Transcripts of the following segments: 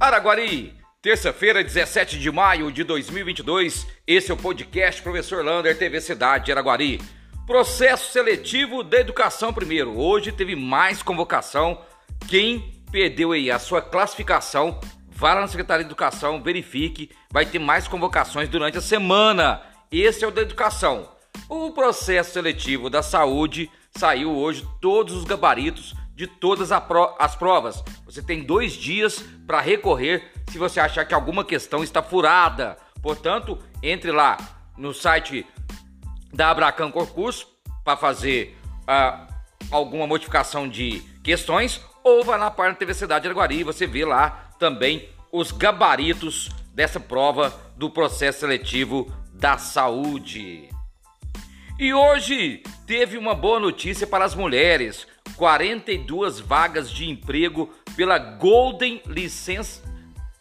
Araguari, terça-feira, 17 de maio de 2022. Esse é o podcast Professor Lander, TV Cidade de Araguari. Processo seletivo da educação primeiro. Hoje teve mais convocação. Quem perdeu aí a sua classificação, vá lá na Secretaria de Educação, verifique. Vai ter mais convocações durante a semana. Esse é o da educação. O processo seletivo da saúde saiu hoje todos os gabaritos de todas as provas. Você tem dois dias para recorrer se você achar que alguma questão está furada. Portanto, entre lá no site da Abracan Concurso para fazer uh, alguma modificação de questões ou vai lá para a TV Cidade de Araguari e você vê lá também os gabaritos dessa prova do processo seletivo da saúde. E hoje teve uma boa notícia para as mulheres. 42 vagas de emprego pela Golden Licença.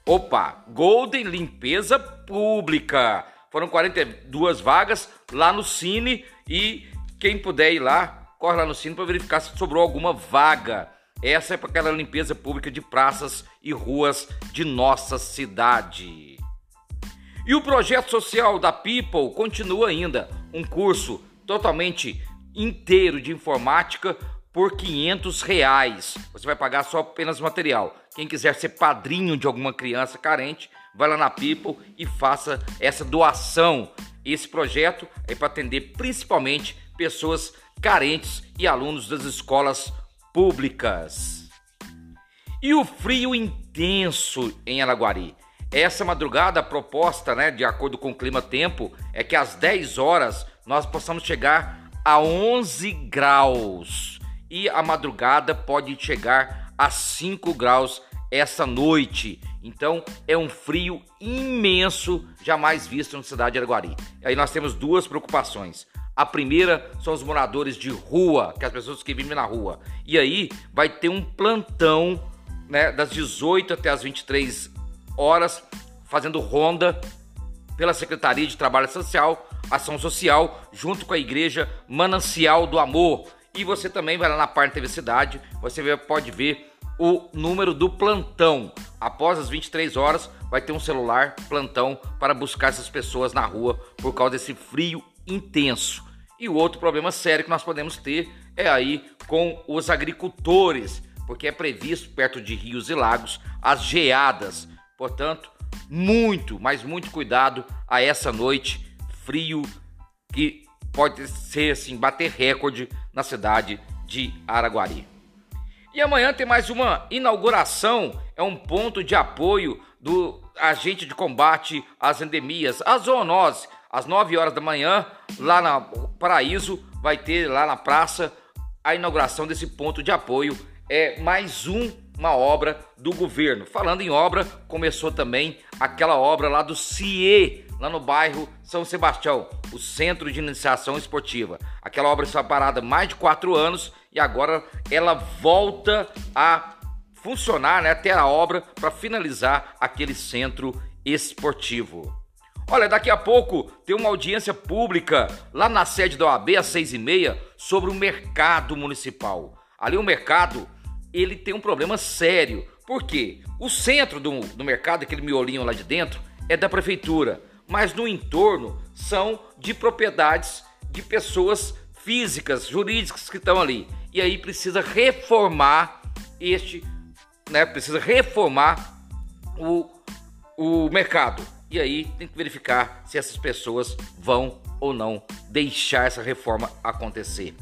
Opa, Golden Limpeza Pública. Foram 42 vagas lá no Cine e quem puder ir lá, corre lá no Cine para verificar se sobrou alguma vaga. Essa é para aquela limpeza pública de praças e ruas de nossa cidade. E o projeto social da People continua ainda, um curso totalmente inteiro de informática por 500 reais. Você vai pagar só apenas material. Quem quiser ser padrinho de alguma criança carente, vai lá na People e faça essa doação. Esse projeto é para atender principalmente pessoas carentes e alunos das escolas públicas. E o frio intenso em Araguari. Essa madrugada, a proposta, né, de acordo com o clima-tempo, é que às 10 horas nós possamos chegar a 11 graus e a madrugada pode chegar a 5 graus essa noite. Então é um frio imenso, jamais visto na cidade de Araguari. Aí nós temos duas preocupações. A primeira são os moradores de rua, que é as pessoas que vivem na rua. E aí vai ter um plantão né, das 18 até as 23 horas, fazendo ronda pela Secretaria de Trabalho Social Ação Social, junto com a Igreja Manancial do Amor. E você também vai lá na parte TV Cidade, você pode ver o número do plantão. Após as 23 horas, vai ter um celular plantão para buscar essas pessoas na rua por causa desse frio intenso. E o outro problema sério que nós podemos ter é aí com os agricultores, porque é previsto perto de rios e lagos as geadas. Portanto, muito, mas muito cuidado a essa noite frio que pode ser assim, bater recorde na cidade de Araguari. E amanhã tem mais uma inauguração, é um ponto de apoio do agente de combate às endemias, a zoonose, às 9 horas da manhã, lá na Paraíso, vai ter lá na praça a inauguração desse ponto de apoio. É mais um, uma obra do governo. Falando em obra, começou também aquela obra lá do CIE, lá no bairro São Sebastião, o Centro de Iniciação Esportiva. Aquela obra está parada mais de quatro anos e agora ela volta a funcionar, né, até a obra para finalizar aquele centro esportivo. Olha, daqui a pouco tem uma audiência pública lá na sede da OAB às seis e meia sobre o mercado municipal. Ali o mercado ele tem um problema sério. Por quê? O centro do, do mercado, aquele miolinho lá de dentro, é da prefeitura mas no entorno são de propriedades de pessoas físicas, jurídicas que estão ali. E aí precisa reformar este, né? Precisa reformar o, o mercado. E aí tem que verificar se essas pessoas vão ou não deixar essa reforma acontecer.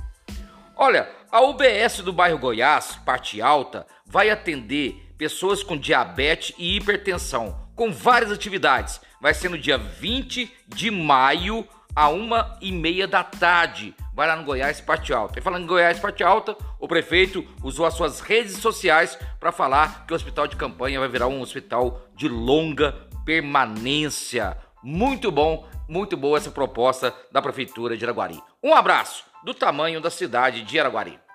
Olha, a UBS do bairro Goiás, parte alta, vai atender pessoas com diabetes e hipertensão, com várias atividades, vai ser no dia 20 de maio, a uma e meia da tarde. Vai lá no Goiás Parte Alta. E falando em Goiás Parte Alta, o prefeito usou as suas redes sociais para falar que o hospital de campanha vai virar um hospital de longa permanência. Muito bom, muito boa essa proposta da prefeitura de Araguari. Um abraço do tamanho da cidade de Araguari.